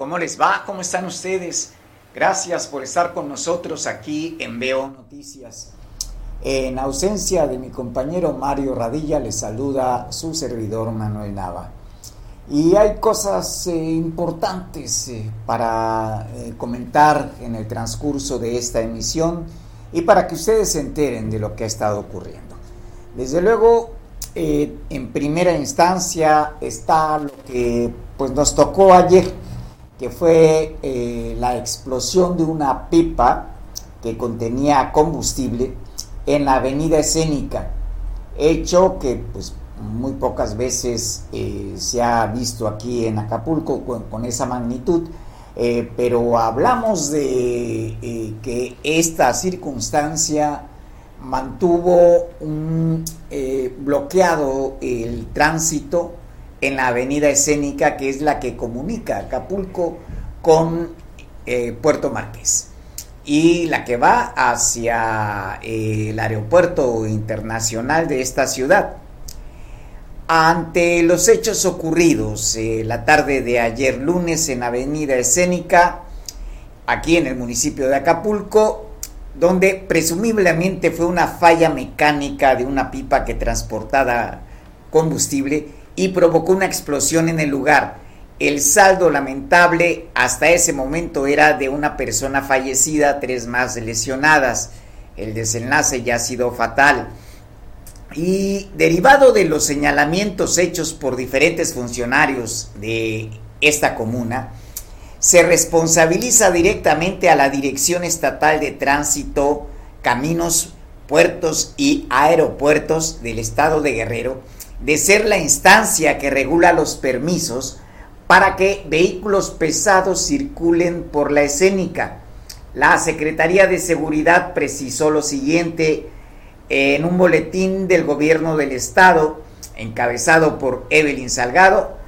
¿Cómo les va? ¿Cómo están ustedes? Gracias por estar con nosotros aquí en Veo Noticias. En ausencia de mi compañero Mario Radilla, les saluda su servidor Manuel Nava. Y hay cosas eh, importantes eh, para eh, comentar en el transcurso de esta emisión y para que ustedes se enteren de lo que ha estado ocurriendo. Desde luego, en primera instancia está lo que pues, nos tocó ayer que fue eh, la explosión de una pipa que contenía combustible en la avenida escénica, hecho que pues muy pocas veces eh, se ha visto aquí en Acapulco con, esa magnitud, eh, pero hablamos de que esta circunstancia mantuvo un, bloqueado el tránsito en la avenida escénica que es la que comunica Acapulco con eh, Puerto Marqués y la que va hacia eh, el aeropuerto internacional de esta ciudad. Ante los hechos ocurridos eh, la tarde de ayer lunes en Avenida Escénica, aquí en el municipio de Acapulco, donde presumiblemente fue una falla mecánica de una pipa que transportaba combustible, y provocó una explosión en el lugar. El saldo lamentable hasta ese momento era de una persona fallecida, tres más lesionadas. El desenlace ya ha sido fatal. Y derivado de los señalamientos hechos por diferentes funcionarios de esta comuna, se responsabiliza directamente a la Dirección Estatal de Tránsito, Caminos, Puertos y Aeropuertos del Estado de Guerrero, de ser la instancia que regula los permisos para que vehículos pesados circulen por la escénica. La Secretaría de Seguridad precisó lo siguiente en un boletín del gobierno del estado encabezado por Evelyn Salgado.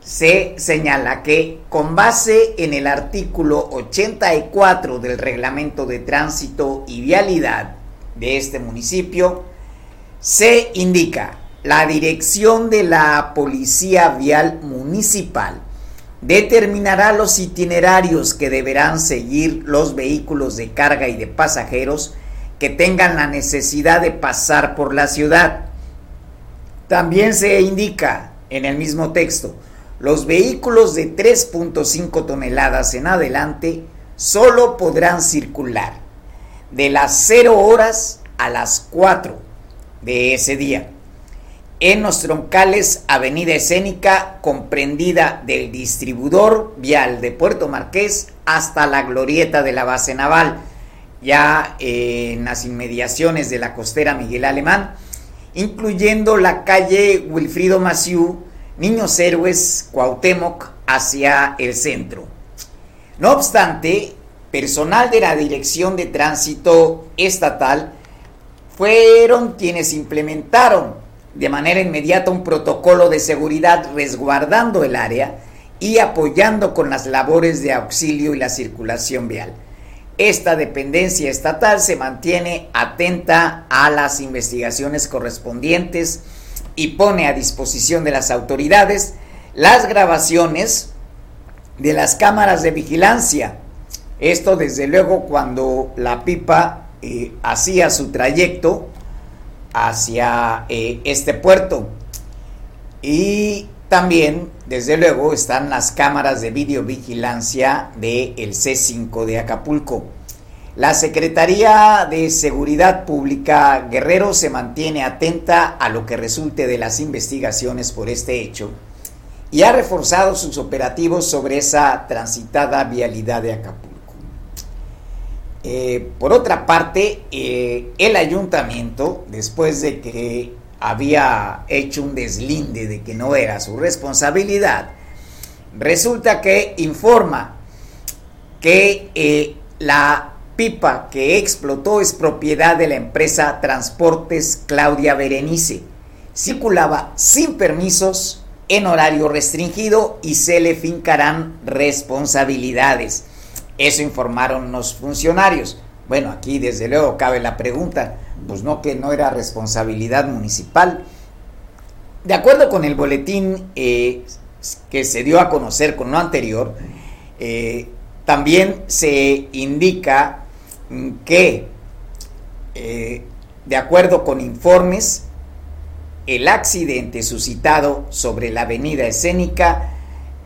Se señala que con base en el artículo 84 del reglamento de tránsito y vialidad de este municipio, se indica la dirección de la Policía Vial Municipal determinará los itinerarios que deberán seguir los vehículos de carga y de pasajeros que tengan la necesidad de pasar por la ciudad. También se indica en el mismo texto, los vehículos de 3.5 toneladas en adelante solo podrán circular de las 0 horas a las 4 de ese día en los troncales Avenida Escénica, comprendida del distribuidor vial de Puerto Marqués hasta la glorieta de la base naval, ya en las inmediaciones de la costera Miguel Alemán, incluyendo la calle Wilfrido Maciú, Niños Héroes, Cuauhtémoc, hacia el centro. No obstante, personal de la Dirección de Tránsito Estatal fueron quienes implementaron de manera inmediata un protocolo de seguridad resguardando el área y apoyando con las labores de auxilio y la circulación vial. Esta dependencia estatal se mantiene atenta a las investigaciones correspondientes y pone a disposición de las autoridades las grabaciones de las cámaras de vigilancia. Esto desde luego cuando la pipa eh, hacía su trayecto hacia eh, este puerto. Y también, desde luego, están las cámaras de videovigilancia del el C5 de Acapulco. La Secretaría de Seguridad Pública Guerrero se mantiene atenta a lo que resulte de las investigaciones por este hecho y ha reforzado sus operativos sobre esa transitada vialidad de Acapulco. Eh, por otra parte, eh, el ayuntamiento, después de que había hecho un deslinde de que no era su responsabilidad, Resulta que informa que eh, la pipa que explotó es propiedad de la empresa Transportes Claudia Berenice. Circulaba sin permisos, en horario restringido y se le fincarán responsabilidades. Eso informaron los funcionarios. Bueno, aquí desde luego cabe la pregunta, pues no que no era responsabilidad municipal. De acuerdo con el boletín eh, que se dio a conocer con lo anterior, eh, también se indica que, eh, de acuerdo con informes, el accidente suscitado sobre la avenida escénica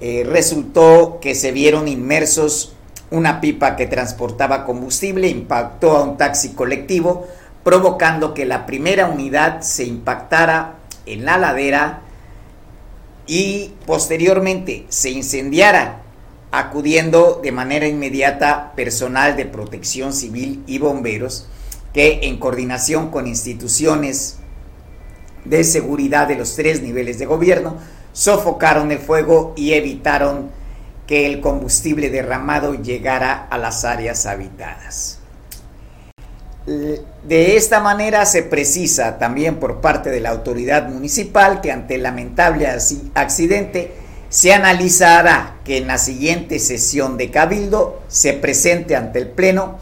resultó que se vieron inmersos una pipa que transportaba combustible impactó a un taxi colectivo, provocando que la primera unidad se impactara en la ladera y posteriormente se incendiara, acudiendo de manera inmediata personal de protección civil y bomberos que en coordinación con instituciones de seguridad de los tres niveles de gobierno sofocaron el fuego y evitaron que el combustible derramado llegara a las áreas habitadas. De esta manera se precisa también por parte de la autoridad municipal que ante el lamentable accidente se analizará que en la siguiente sesión de cabildo se presente ante el Pleno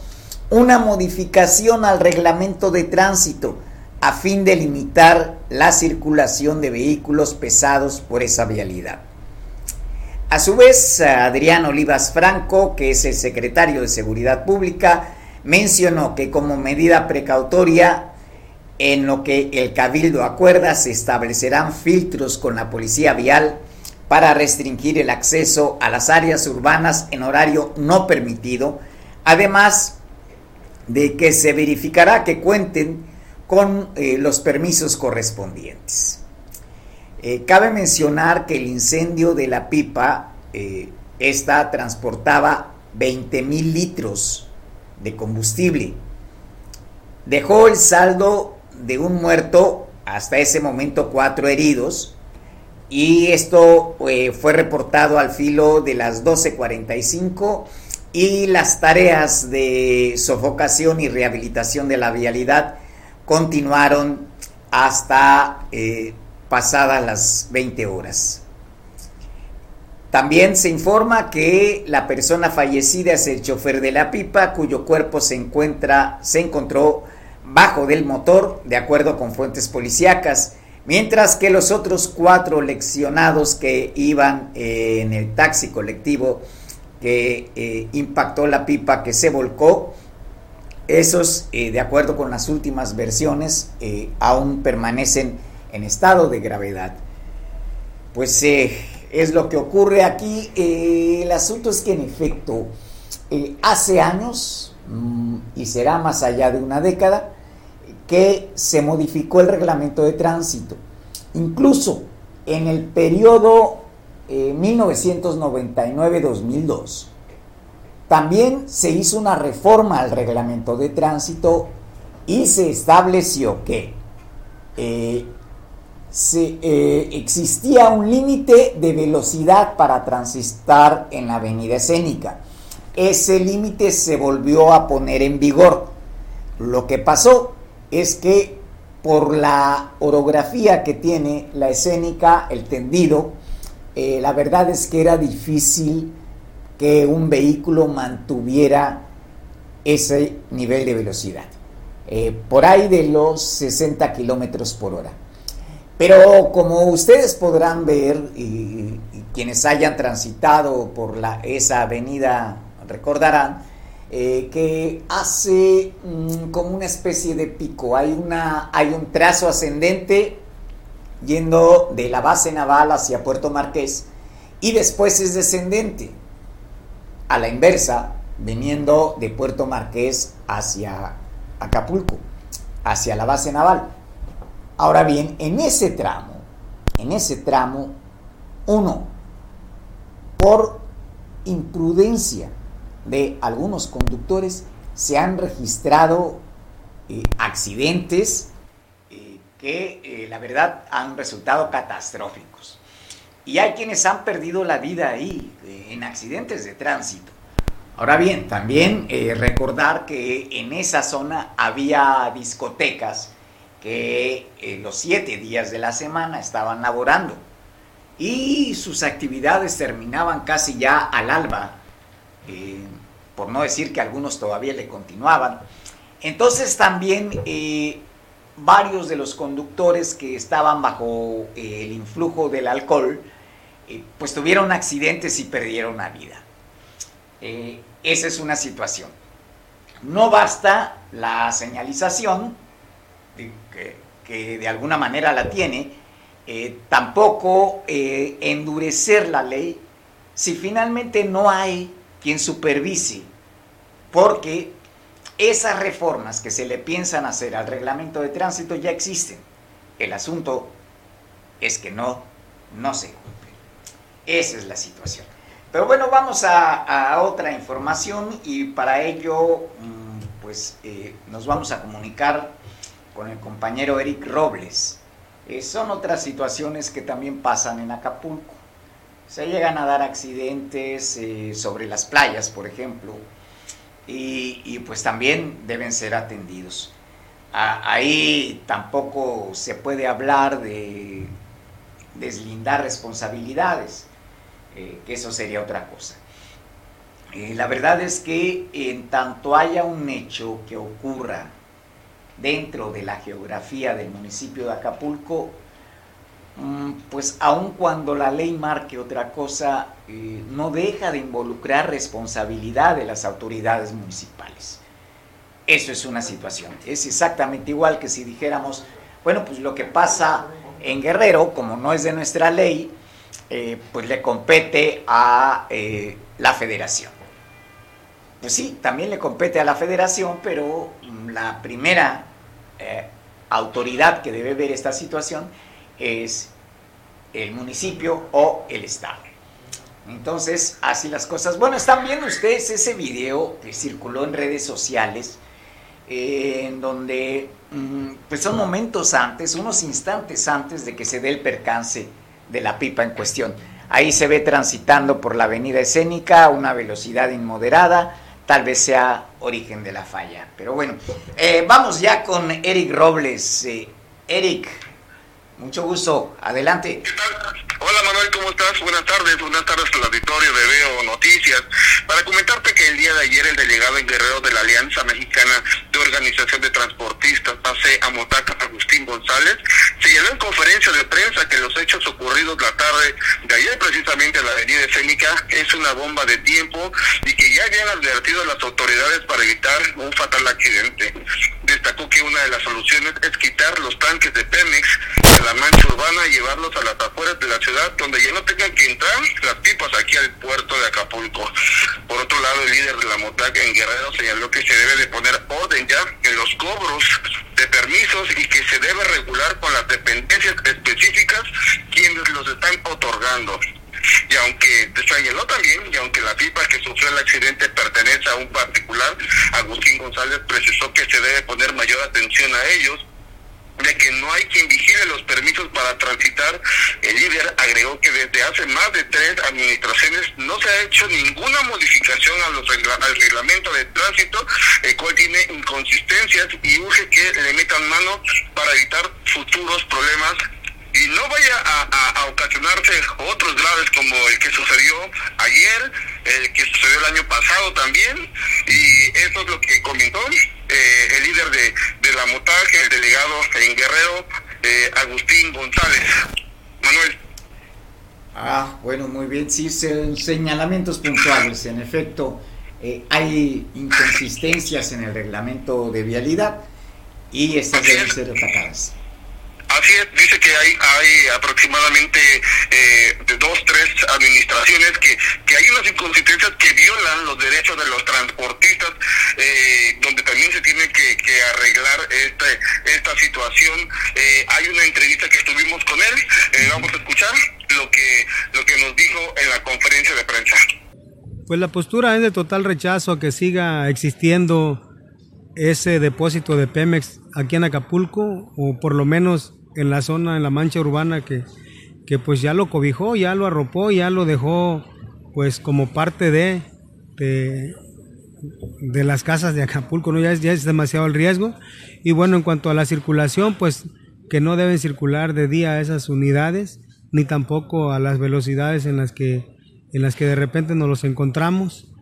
una modificación al reglamento de tránsito a fin de limitar la circulación de vehículos pesados por esa vialidad. A su vez, Adrián Olivas Franco, que es el secretario de Seguridad Pública, mencionó que como medida precautoria, en lo que el Cabildo acuerda, se establecerán filtros con la policía vial para restringir el acceso a las áreas urbanas en horario no permitido, además de que se verificará que cuenten con eh, los permisos correspondientes. Eh, cabe mencionar que el incendio de la pipa, eh, esta transportaba 20 mil litros de combustible. Dejó el saldo de un muerto, hasta ese momento cuatro heridos, y esto eh, fue reportado al filo de las 12.45 y las tareas de sofocación y rehabilitación de la vialidad continuaron hasta pasadas las 20 horas. También se informa que la persona fallecida es el chofer de la pipa, cuyo cuerpo se encuentra, se encontró bajo del motor, de acuerdo con fuentes policíacas, mientras que los otros cuatro leccionados que iban eh, en el taxi colectivo que eh, impactó la pipa que se volcó, esos, eh, de acuerdo con las últimas versiones, aún permanecen en estado de gravedad. Pues eh, es lo que ocurre aquí. Eh, el asunto es que en efecto, eh, hace años, mm, y será más allá de una década, que se modificó el reglamento de tránsito. Incluso en el periodo 1999-2002, también se hizo una reforma al reglamento de tránsito y se estableció que se, eh, existía un límite de velocidad para transitar en la avenida escénica. Ese límite se volvió a poner en vigor. Lo que pasó es que por la orografía que tiene la escénica, el tendido, eh, la verdad es que era difícil que un vehículo mantuviera ese nivel de velocidad. Eh, por ahí de los 60 kilómetros por hora. Pero como ustedes podrán ver, y, quienes hayan transitado por esa avenida recordarán, eh, que hace mm, como una especie de pico, hay un trazo ascendente yendo de la base naval hacia Puerto Marqués y después es descendente a la inversa, viniendo de Puerto Marqués hacia Acapulco, hacia la base naval. Ahora bien, en ese tramo, en ese tramo, uno, por imprudencia de algunos conductores, se han registrado eh, accidentes eh, que eh, la verdad han resultado catastróficos. y hay quienes han perdido la vida ahí en accidentes de tránsito. Ahora bien, también recordar que en esa zona había discotecas que eh, los siete días de la semana estaban laborando y sus actividades terminaban casi ya al alba, por no decir que algunos todavía le continuaban. Entonces también varios de los conductores que estaban bajo el influjo del alcohol, eh, pues tuvieron accidentes y perdieron la vida. Eh, esa es una situación. No basta la señalización, que, de alguna manera la tiene, eh, tampoco endurecer la ley si finalmente no hay quien supervise, porque esas reformas que se le piensan hacer al reglamento de tránsito ya existen. El asunto es que no, no se esa es la situación. Pero bueno, vamos a, otra información y para ello, mm, pues eh, nos vamos a comunicar con el compañero Eric Robles. Eh, son otras situaciones que también pasan en Acapulco. Se llegan a dar accidentes eh, sobre las playas, por ejemplo, y, pues también deben ser atendidos. ahí tampoco se puede hablar de deslindar responsabilidades eh, que eso sería otra cosa. La verdad es que en tanto haya un hecho que ocurra dentro de la geografía del municipio de Acapulco, mm, pues aun cuando la ley marque otra cosa, eh, no deja de involucrar responsabilidad de las autoridades municipales. Eso es una situación. Es exactamente igual que si dijéramos, bueno, pues lo que pasa en Guerrero, como no es de nuestra ley, eh, pues le compete a eh, la federación. Pues sí, también le compete a la federación, pero la primera eh, autoridad que debe ver esta situación es el municipio o el estado. Entonces, así las cosas. Bueno, están viendo ustedes ese video que circuló en redes sociales, en donde mm, pues son momentos antes, unos instantes antes de que se dé el percance de la pipa en cuestión. Ahí se ve transitando por la avenida escénica a una velocidad inmoderada, tal vez sea origen de la falla. Pero bueno, eh, vamos ya con Eric Robles. Eh, Eric, mucho gusto, adelante. Hola Manuel, ¿cómo estás? Buenas tardes, buenas tardes al auditorio de Veo Noticias. Para comentarte que el día de ayer el delegado en Guerrero de la Alianza Mexicana de Organización de Transportistas, PASE Amotaca, Agustín González, señaló en conferencia de prensa que los hechos ocurridos la tarde de ayer precisamente en la avenida Escénica es una bomba de tiempo y que ya habían advertido a las autoridades para evitar un fatal accidente. Destacó que una de las soluciones es quitar los tanques de Pemex de la mancha urbana y llevarlos a las afueras de la ciudad donde ya no tengan que entrar las pipas aquí al puerto de Acapulco. Por otro lado, el líder de la MOTAC en Guerrero señaló que se debe de poner orden ya en los cobros de permisos y que se debe regular con las dependencias específicas quienes los están otorgando. Y aunque señaló también, y aunque la pipa que sufrió el accidente pertenece a un particular, Agustín González precisó que se debe poner mayor atención a ellos de que no hay quien vigile los permisos para transitar, el líder agregó que desde hace más de tres administraciones no se ha hecho ninguna modificación a los al reglamento de tránsito, el cual tiene inconsistencias y urge que le metan mano para evitar futuros problemas y no vaya a, ocasionarse otros graves como el que sucedió ayer, el que sucedió el año pasado también, y eso es lo que comentó eh, el líder de, la MOTAG, el delegado en Guerrero, eh, Agustín González. Manuel. Ah, bueno, muy bien, sí, señalamientos puntuales, en efecto, eh, hay inconsistencias en el reglamento de vialidad y estas deben ser atacadas. Así es, dice que hay, hay aproximadamente eh, de dos, tres administraciones que, que hay unas inconsistencias que violan los derechos de los transportistas, eh, donde también se tiene que, arreglar este, esta situación. Eh, hay una entrevista que estuvimos con él, vamos a escuchar lo que, lo que nos dijo en la conferencia de prensa. Pues la postura es de total rechazo a que siga existiendo ese depósito de Pemex aquí en Acapulco, o por lo menos en la zona, en la mancha urbana que, que pues ya lo cobijó, ya lo arropó, ya lo dejó pues como parte de, de, las casas de Acapulco, ¿no? ya, es, ya es demasiado el riesgo. Y bueno, en cuanto a la circulación, pues que no deben circular de día esas unidades, ni tampoco a las velocidades en las que, en las que de repente nos los encontramos,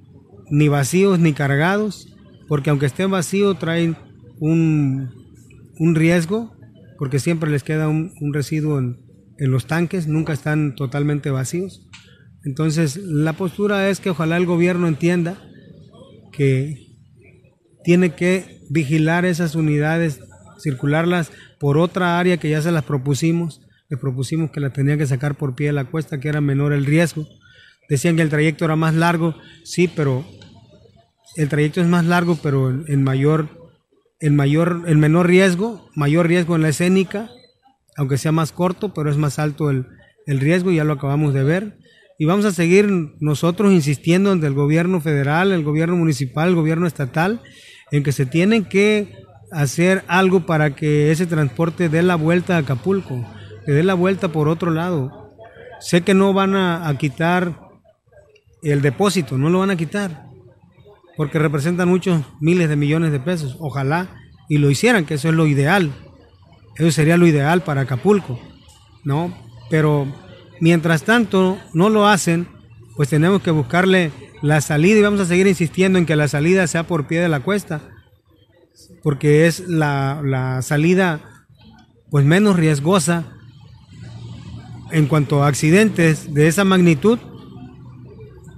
ni vacíos ni cargados, porque aunque estén vacíos traen un, un riesgo, porque siempre les queda un, residuo en, en los tanques, nunca están totalmente vacíos. Entonces, la postura es que ojalá el gobierno entienda que tiene que vigilar esas unidades, circularlas por otra área que ya se las propusimos. Le propusimos que la tenía que sacar por pie de la cuesta, que era menor el riesgo. Decían que el trayecto era más largo, sí, pero el trayecto es más largo, pero en mayor, en mayor, en menor riesgo, mayor riesgo en la escénica, aunque sea más corto, pero es más alto el, el riesgo, ya lo acabamos de ver. Y vamos a seguir nosotros insistiendo ante el gobierno federal, el gobierno municipal, el gobierno estatal, en que se tienen que hacer algo para que ese transporte dé la vuelta a Acapulco, que dé la vuelta por otro lado. Sé que no van a, a quitar el depósito, no lo van a quitar, porque representan muchos miles de millones de pesos. Ojalá y lo hicieran, que eso es lo ideal. Eso sería lo ideal para Acapulco, ¿no? Pero mientras tanto no lo hacen, pues tenemos que buscarle la salida y vamos a seguir insistiendo en que la salida sea por pie de la cuesta, porque es la, la salida pues menos riesgosa en cuanto a accidentes de esa magnitud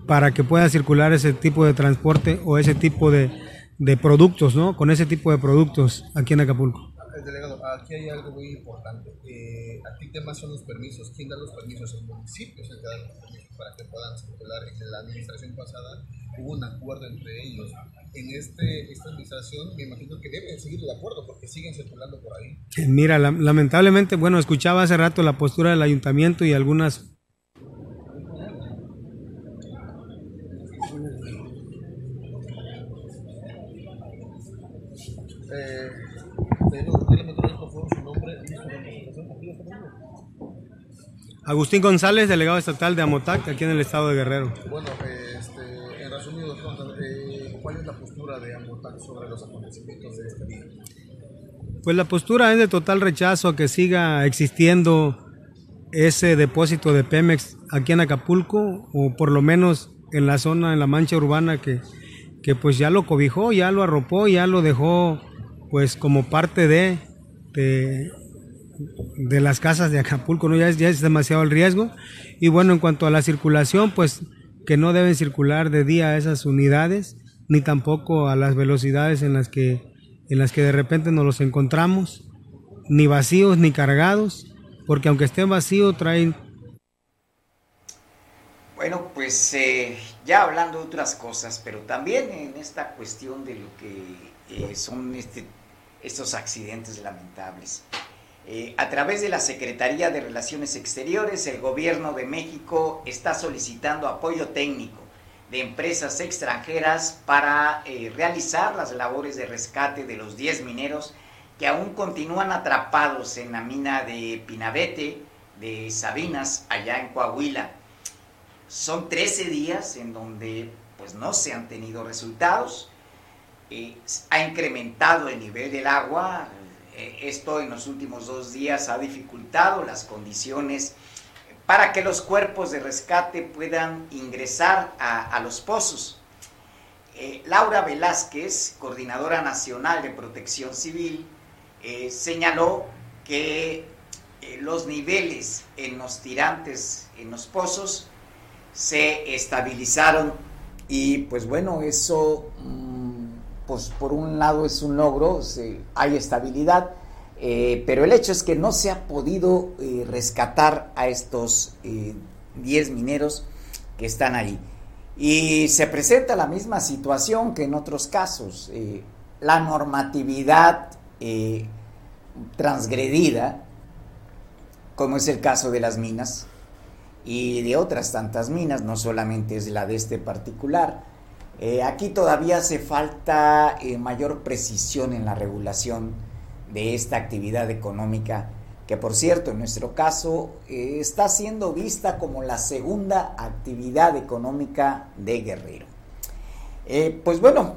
para que pueda circular ese tipo de transporte o ese tipo de, de productos, ¿no? Con ese tipo de productos aquí en Acapulco. Delegado, aquí hay algo muy importante. Eh, aquí temas son los permisos. ¿Quién da los permisos? El municipio es el que da los permisos para que puedan circular. En la administración pasada hubo un acuerdo entre ellos. En este, esta administración me imagino que deben seguir el acuerdo porque siguen circulando por ahí. Mira, la- lamentablemente, bueno, escuchaba hace rato la postura del ayuntamiento y algunas Eh, delegado, dígame por favor su nombre y su representación. Aquí está conmigo. Agustín González, delegado estatal de Amotac, aquí en el estado de Guerrero. Bueno, este, en resumido, eh, ¿cuál es la postura de Amotac sobre los acontecimientos de este día? Pues la postura es de total rechazo a que siga existiendo ese depósito de Pemex aquí en Acapulco o por lo menos en la zona, en la mancha urbana que, que pues ya lo cobijó, ya lo arropó, ya lo dejó pues como parte de, de, las casas de Acapulco, ¿no? ya, es, ya es demasiado el riesgo. Y bueno, en cuanto a la circulación, pues que no deben circular de día esas unidades, ni tampoco a las velocidades en las que, en las que de repente nos los encontramos, ni vacíos ni cargados, porque aunque estén vacíos traen Bueno, pues eh, ya hablando de otras cosas, pero también en esta cuestión de lo que eh, son este, estos accidentes lamentables. Eh, a través de la Secretaría de Relaciones Exteriores, el gobierno de México está solicitando apoyo técnico de empresas extranjeras para eh, realizar las labores de rescate de los 10 mineros que aún continúan atrapados en la mina de Pinabete, de Sabinas, allá en Coahuila. Son 13 días en donde pues no se han tenido resultados. Ha incrementado el nivel del agua. Eh, esto en los últimos dos días ha dificultado las condiciones para que los cuerpos de rescate puedan ingresar a, los pozos. Eh, Laura Velázquez, coordinadora nacional de protección civil, eh, señaló que los niveles en los tirantes, en los pozos, se estabilizaron y pues bueno, eso pues por un lado es un logro, hay estabilidad, eh, pero el hecho es que no se ha podido eh, rescatar a estos eh, 10 mineros que están ahí. Y se presenta la misma situación que en otros casos. eh, la normatividad eh, transgredida, como es el caso de las minas y de otras tantas minas, no solamente es la de este particular. Eh, aquí todavía hace falta eh, mayor precisión en la regulación de esta actividad económica que por cierto en nuestro caso eh, está siendo vista como la segunda actividad económica de Guerrero. Pues bueno,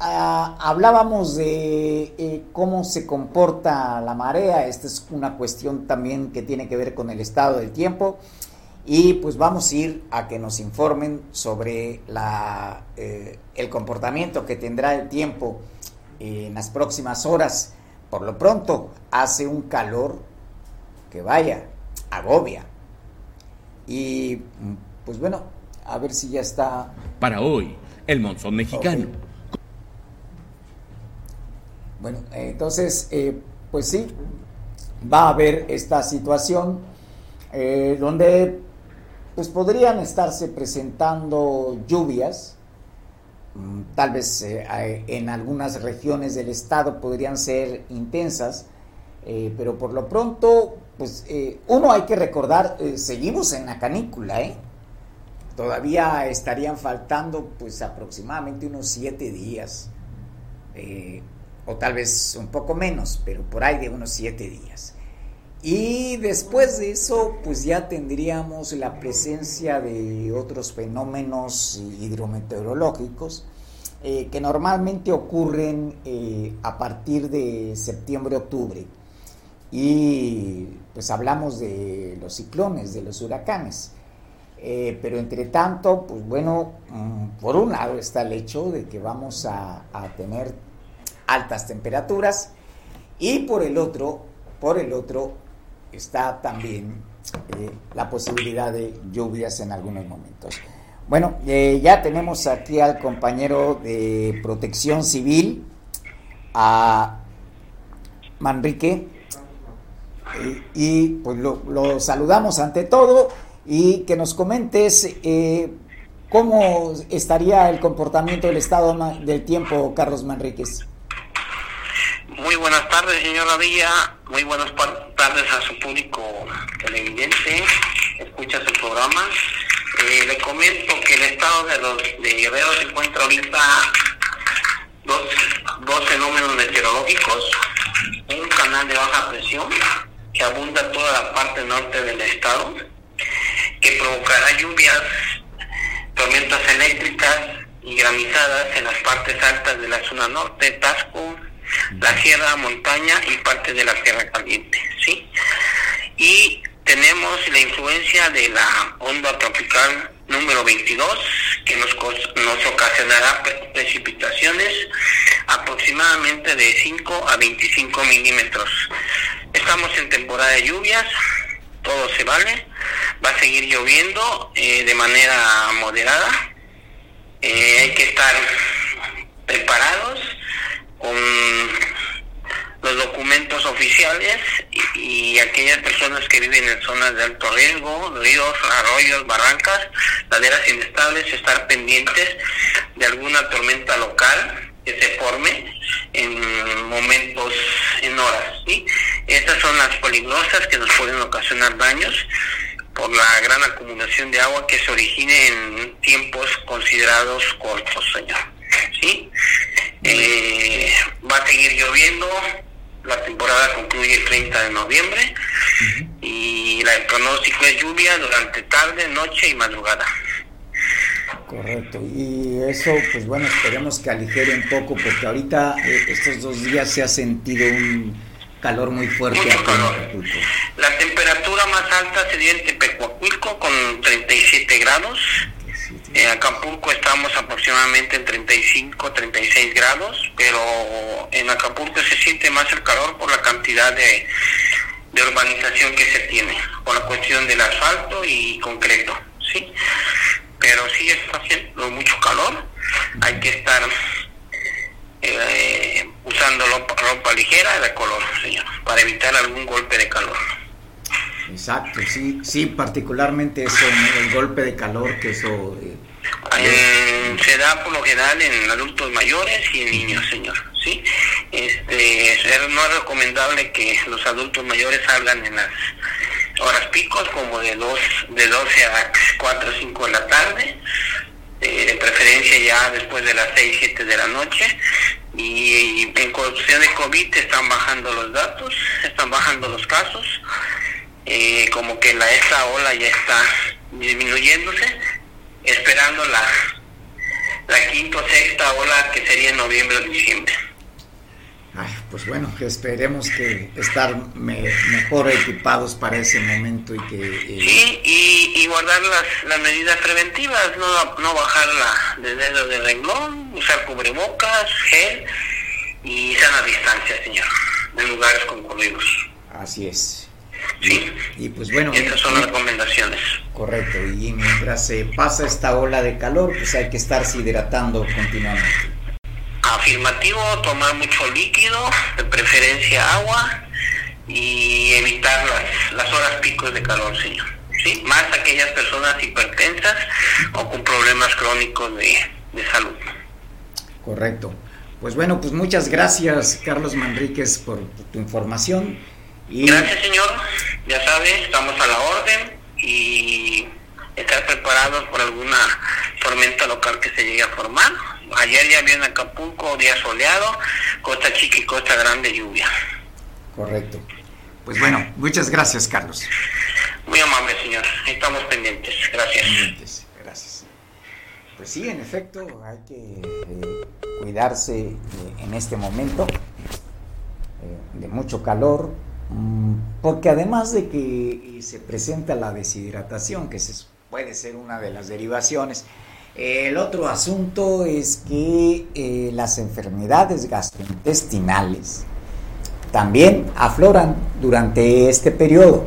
ah, hablábamos de cómo se comporta la marea, esta es una cuestión también que tiene que ver con el estado del tiempo y pues vamos a ir a que nos informen sobre la, el comportamiento que tendrá el tiempo en las próximas horas. Por lo pronto hace un calor que vaya, agobia. Y pues bueno, a ver si ya está. Para hoy, el monzón mexicano. Bueno, entonces, eh, pues sí, va a haber esta situación eh, donde pues podrían estarse presentando lluvias, mm, tal vez eh, en algunas regiones del estado podrían ser intensas, pero por lo pronto pues eh, uno hay que recordar, eh, seguimos en la canícula, ¿eh? Todavía estarían faltando pues aproximadamente unos siete días, eh, o tal vez un poco menos, pero por ahí de unos siete días. Y después de eso, pues ya tendríamos la presencia de otros fenómenos hidrometeorológicos que normalmente ocurren a partir de septiembre-octubre y pues hablamos de los ciclones, de los huracanes. Eh, pero entre tanto, pues bueno, mm, por un lado está el hecho de que vamos a, tener altas temperaturas y por el otro, por el otro está también eh, la posibilidad de lluvias en algunos momentos. Bueno, eh, ya tenemos aquí al compañero de Protección Civil, a Manrique y pues lo, saludamos ante todo y que nos comentes eh, cómo estaría el comportamiento del estado del tiempo, Carlos Manríquez. Muy buenas tardes, señora Villa. Muy buenas tardes a su público televidente. Escucha su programa. Eh, le comento que el estado de los de Guerrero se encuentra ahorita dos, dos fenómenos meteorológicos. Un canal de baja presión que abunda toda la parte norte del estado, que provocará lluvias, tormentas eléctricas y granizadas en las partes altas de la zona norte, Tasco, la Sierra Montaña y parte de la Tierra Caliente, ¿sí? Y tenemos la influencia de la onda tropical número 22, que nos, nos ocasionará precipitaciones aproximadamente de 5 a 25 milímetros. Estamos en temporada de lluvias, todo se vale, va a seguir lloviendo eh, de manera moderada, eh, hay que estar preparados con los documentos oficiales y, aquellas personas que viven en zonas de alto riesgo, ríos, arroyos, barrancas, laderas inestables, estar pendientes de alguna tormenta local que se forme en momentos, en horas. ¿sí? Estas son las peligrosas que nos pueden ocasionar daños por la gran acumulación de agua que se origine en tiempos considerados cortos, señor. ¿sí? Eh, va a seguir lloviendo, la temporada concluye el 30 de noviembre y la, el pronóstico es lluvia durante tarde, noche y madrugada. Correcto, y eso, pues bueno, esperemos que aligere un poco, porque ahorita eh, estos dos días se ha sentido un calor muy fuerte Mucho calor. La temperatura más alta se dio en Tepecuacuilco con 37 grados. En Acapulco estamos aproximadamente en 35, 36 grados, pero en Acapulco se siente más el calor por la cantidad de, de urbanización que se tiene, por la cuestión del asfalto y concreto, ¿sí? Pero sí está haciendo mucho calor, hay que estar eh, usando ropa, ligera de color, señor, para evitar algún golpe de calor. Exacto, sí, sí, particularmente eso, el golpe de calor, que eso... Eh, se da por lo general en adultos mayores y en niños, señor, ¿sí? Este, no es recomendable que los adultos mayores salgan en las horas picos, como de, dos, de 12 a 4 o 5 de la tarde, eh, de preferencia ya después de las 6, 7 de la noche. Y, en cuestión de COVID están bajando los datos, están bajando los casos. Eh, como que la esta ola ya está disminuyéndose, esperando la, la quinta o sexta ola que sería en noviembre o diciembre pues bueno, que esperemos que estar mejor equipados para ese momento y que... Eh, sí, y, guardar las, las, medidas preventivas, no, no bajar la de dedo de renglón, usar cubrebocas, gel y sana distancia, señor, en lugares concurridos. Así es. Sí. Y, pues bueno... Esas son las recomendaciones. Correcto, y mientras se pasa esta ola de calor, pues hay que estarse hidratando continuamente. Afirmativo, tomar mucho líquido, de preferencia agua y evitar las, las horas picos de calor, señor. ¿Sí? Más aquellas personas hipertensas o con problemas crónicos de, de salud. Correcto. Pues bueno, pues muchas gracias Carlos Manríquez por tu información. Y... Gracias señor, ya sabes, estamos a la orden y estar preparados por alguna tormenta local que se llegue a formar Ayer ya viene Acapulco, día soleado, Costa Chica y Costa Grande lluvia. Correcto. Pues bueno, muchas gracias, Carlos. Muy amable, señor. Estamos pendientes. Gracias. Pendientes. Gracias. Pues sí, en efecto, hay que eh, cuidarse eh, en este momento eh, de mucho calor, porque además de que se presenta la deshidratación, que puede ser una de las derivaciones, el otro asunto es que eh, las enfermedades gastrointestinales también afloran durante este periodo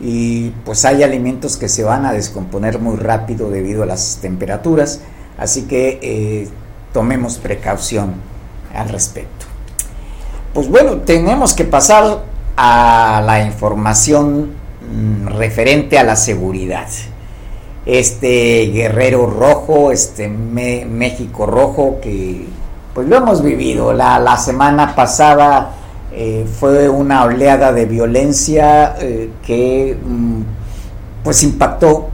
y pues hay alimentos que se van a descomponer muy rápido debido a las temperaturas, así que eh, tomemos precaución al respecto. Pues bueno, tenemos que pasar a la información mm, referente a la seguridad este guerrero rojo, este México rojo, que pues lo hemos vivido. La, semana pasada eh, fue una oleada de violencia eh, que mm, pues impactó,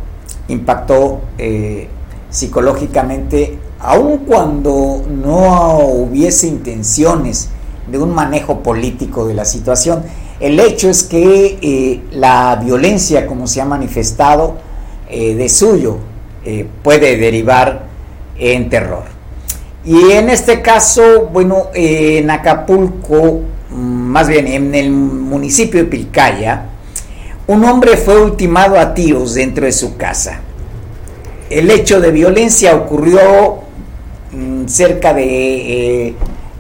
impactó eh, psicológicamente, aun cuando no hubiese intenciones de un manejo político de la situación. El hecho es que la violencia, como se ha manifestado, eh, de suyo eh, puede derivar en terror. Y en este caso, bueno, en Acapulco, mm, más bien en el municipio de Pilcaya, un hombre fue ultimado a tiros dentro de su casa. El hecho de violencia ocurrió mm, cerca de eh,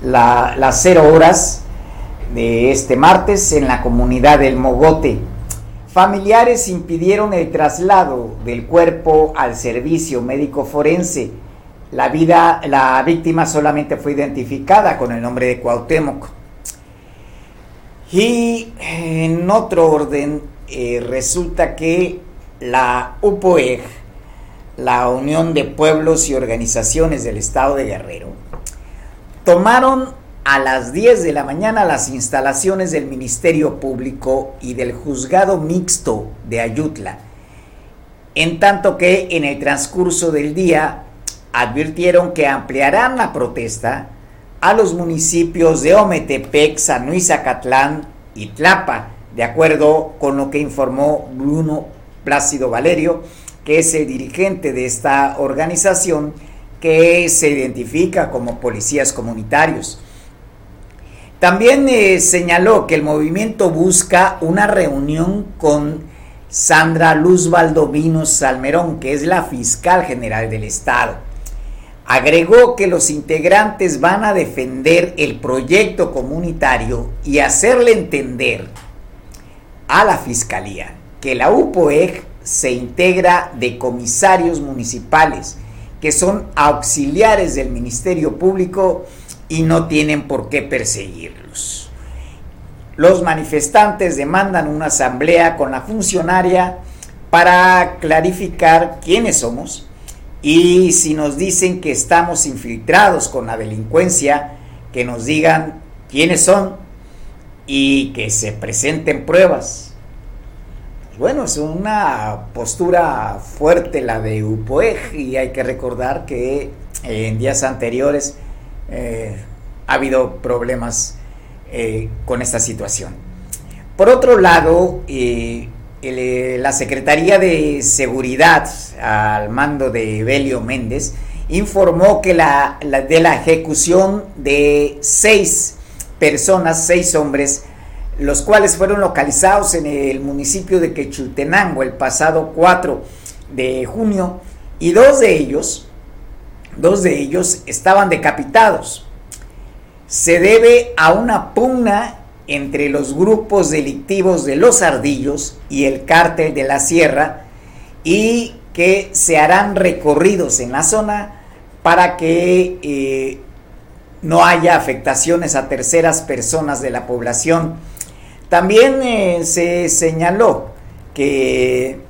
las cero horas de este martes en la comunidad del Mogote, Familiares impidieron el traslado del cuerpo al servicio médico forense. La, vida, la víctima solamente fue identificada con el nombre de Cuauhtémoc. Y en otro orden, eh, resulta que la UPOEG, la Unión de Pueblos y Organizaciones del Estado de Guerrero, tomaron a las 10 de la mañana las instalaciones del Ministerio Público y del Juzgado Mixto de Ayutla, en tanto que en el transcurso del día advirtieron que ampliarán la protesta a los municipios de Ometepec, San Luis Acatlán y Tlapa, de acuerdo con lo que informó Bruno Plácido Valerio, que es el dirigente de esta organización que se identifica como policías comunitarios. También eh, señaló que el movimiento busca una reunión con Sandra Luz Valdovino Salmerón, que es la fiscal general del Estado. Agregó que los integrantes van a defender el proyecto comunitario y hacerle entender a la fiscalía que la UPOEG se integra de comisarios municipales que son auxiliares del Ministerio Público y no tienen por qué perseguirlos. Los manifestantes demandan una asamblea con la funcionaria para clarificar quiénes somos y si nos dicen que estamos infiltrados con la delincuencia, que nos digan quiénes son y que se presenten pruebas. bueno, es una postura fuerte la de UPOEG y hay que recordar que en días anteriores eh, ha habido problemas eh, con esta situación. Por otro lado, eh, la Secretaría de Seguridad al mando de Belio Méndez informó que la, de la ejecución de seis personas, seis hombres, los cuales fueron localizados en el municipio de Quechultenango el pasado 4 de junio y dos de ellos, dos de ellos estaban decapitados. Se debe a una pugna entre los grupos delictivos de los ardillos y el cártel de la sierra y que se harán recorridos en la zona para que eh, no haya afectaciones a terceras personas de la población. También eh, se señaló que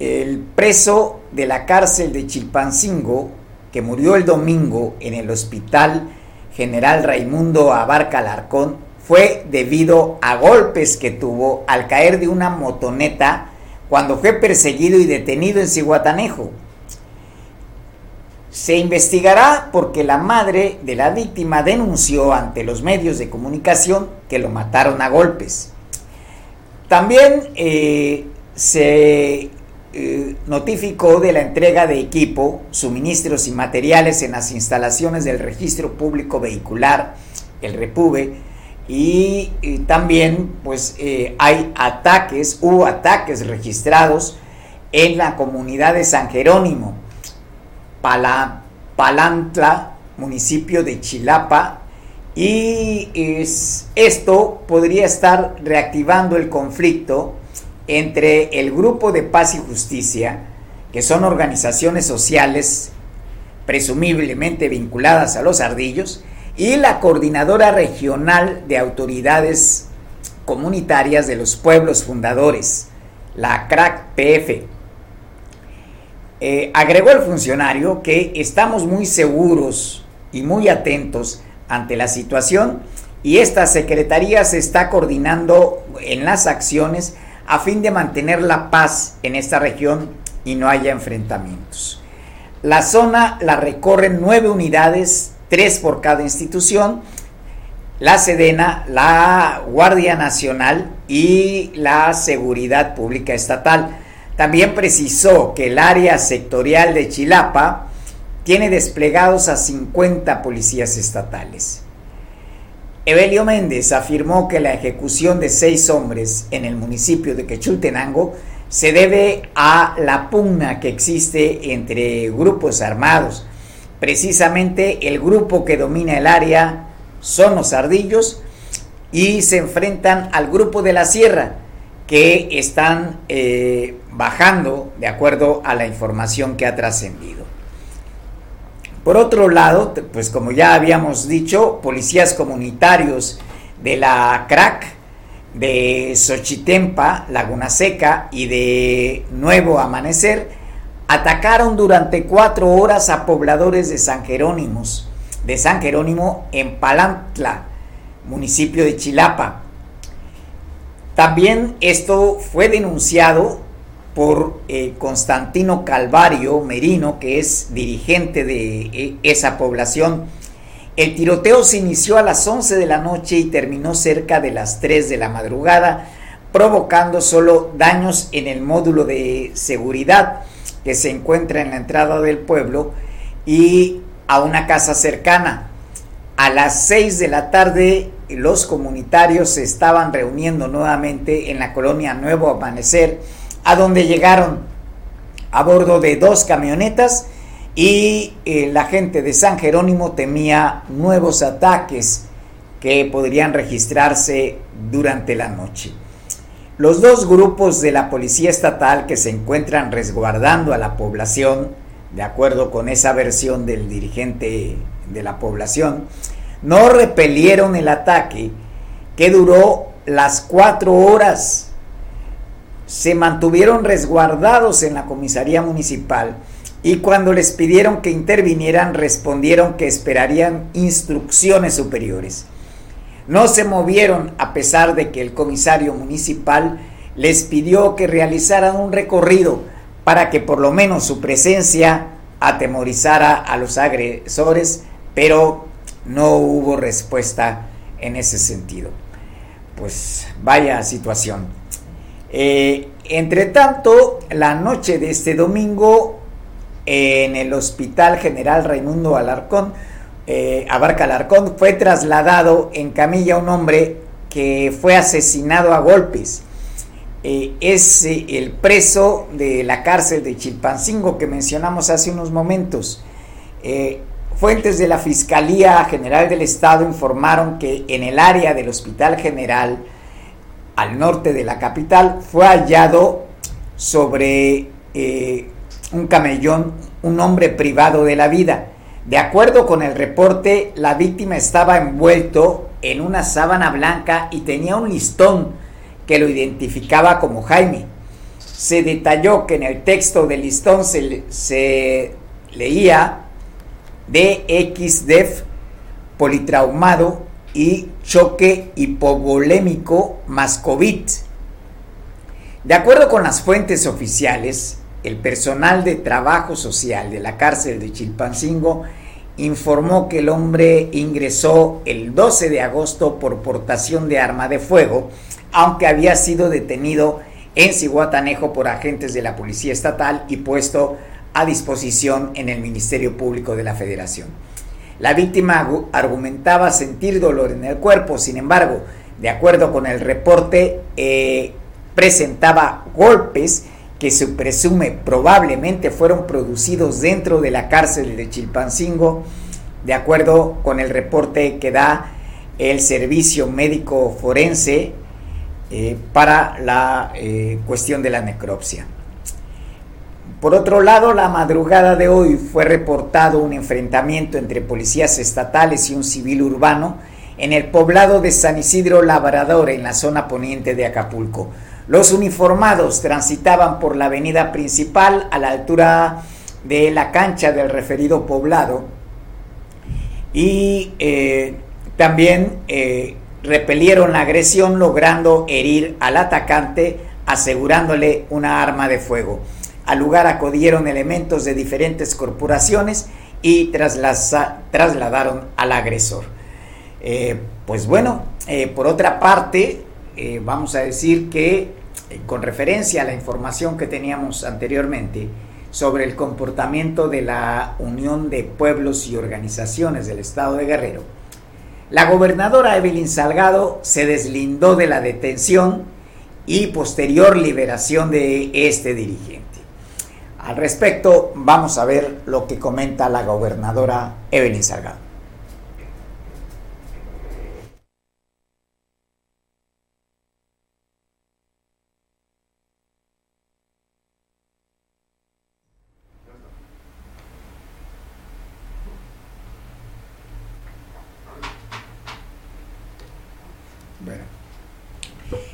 el preso de la cárcel de Chilpancingo, que murió el domingo en el hospital general Raimundo Abarca Alarcón, fue debido a golpes que tuvo al caer de una motoneta cuando fue perseguido y detenido en Cihuatanejo. Se investigará porque la madre de la víctima denunció ante los medios de comunicación que lo mataron a golpes. También eh, se eh, notificó de la entrega de equipo, suministros y materiales en las instalaciones del Registro Público Vehicular, el REPUBE, y, también pues eh, hay ataques, hubo ataques registrados en la comunidad de San Jerónimo Palantla, municipio de Chilapa, y es, esto podría estar reactivando el conflicto entre el Grupo de Paz y Justicia, que son organizaciones sociales presumiblemente vinculadas a los ardillos, y la Coordinadora Regional de Autoridades Comunitarias de los Pueblos Fundadores, la CRAC-PF. Eh, agregó el funcionario que estamos muy seguros y muy atentos ante la situación y esta secretaría se está coordinando en las acciones a fin de mantener la paz en esta región y no haya enfrentamientos. La zona la recorren nueve unidades, tres por cada institución, la Sedena, la Guardia Nacional y la Seguridad Pública Estatal. También precisó que el área sectorial de Chilapa tiene desplegados a 50 policías estatales. Evelio Méndez afirmó que la ejecución de seis hombres en el municipio de Quechultenango se debe a la pugna que existe entre grupos armados. Precisamente el grupo que domina el área son los ardillos y se enfrentan al grupo de la sierra que están eh, bajando de acuerdo a la información que ha trascendido. Por otro lado, pues como ya habíamos dicho, policías comunitarios de la CRAC, de Xochitempa, Laguna Seca y de Nuevo Amanecer atacaron durante cuatro horas a pobladores de San Jerónimo, de San Jerónimo en Palantla, municipio de Chilapa. También esto fue denunciado por eh, Constantino Calvario Merino, que es dirigente de eh, esa población. El tiroteo se inició a las 11 de la noche y terminó cerca de las 3 de la madrugada, provocando solo daños en el módulo de seguridad que se encuentra en la entrada del pueblo y a una casa cercana. A las 6 de la tarde los comunitarios se estaban reuniendo nuevamente en la colonia Nuevo Amanecer, a donde llegaron a bordo de dos camionetas y eh, la gente de San Jerónimo temía nuevos ataques que podrían registrarse durante la noche. Los dos grupos de la Policía Estatal que se encuentran resguardando a la población, de acuerdo con esa versión del dirigente de la población, no repelieron el ataque que duró las cuatro horas. Se mantuvieron resguardados en la comisaría municipal y cuando les pidieron que intervinieran respondieron que esperarían instrucciones superiores. no se movieron a pesar de que el comisario municipal les pidió que realizaran un recorrido para que por lo menos su presencia atemorizara a los agresores, pero no hubo respuesta en ese sentido. Pues vaya situación. Eh, entre tanto, la noche de este domingo, en el Hospital General Raimundo Alarcón, eh, Abarca Alarcón, fue trasladado en camilla un hombre que fue asesinado a golpes. Eh, es el preso de la cárcel de Chilpancingo que mencionamos hace unos momentos. Fuentes de la Fiscalía General del Estado informaron que en el área del Hospital General, al norte de la capital, fue hallado sobre eh, un camellón un hombre privado de la vida. De acuerdo con el reporte, la víctima estaba envuelto en una sábana blanca y tenía un listón que lo identificaba como Jaime. Se detalló que en el texto del listón se, se leía DXDEF, politraumado y choque hipovolémico más COVID. De acuerdo con las fuentes oficiales, el personal de trabajo social de la cárcel de Chilpancingo informó que el hombre ingresó el 12 de agosto por portación de arma de fuego, aunque había sido detenido en Cihuatanejo por agentes de la Policía Estatal y puesto a disposición en el Ministerio Público de la Federación. La víctima argumentaba sentir dolor en el cuerpo, sin embargo, de acuerdo con el reporte, eh, presentaba golpes que se presume probablemente fueron producidos dentro de la cárcel de Chilpancingo, de acuerdo con el reporte que da el Servicio Médico Forense eh, para la eh, cuestión de la necropsia. Por otro lado, la madrugada de hoy fue reportado un enfrentamiento entre policías estatales y un civil urbano en el poblado de San Isidro Labrador, en la zona poniente de Acapulco. Los uniformados transitaban por la avenida principal a la altura de la cancha del referido poblado y eh, también eh, repelieron la agresión logrando herir al atacante asegurándole una arma de fuego. Al lugar acudieron elementos de diferentes corporaciones y trasladaron al agresor. Eh, pues bueno, eh, por otra parte, eh, vamos a decir que con referencia a la información que teníamos anteriormente sobre el comportamiento de la Unión de Pueblos y Organizaciones del Estado de Guerrero, la gobernadora Evelyn Salgado se deslindó de la detención y posterior liberación de este dirigente. Al respecto, vamos a ver lo que comenta la gobernadora Evelyn Salgado. Bueno.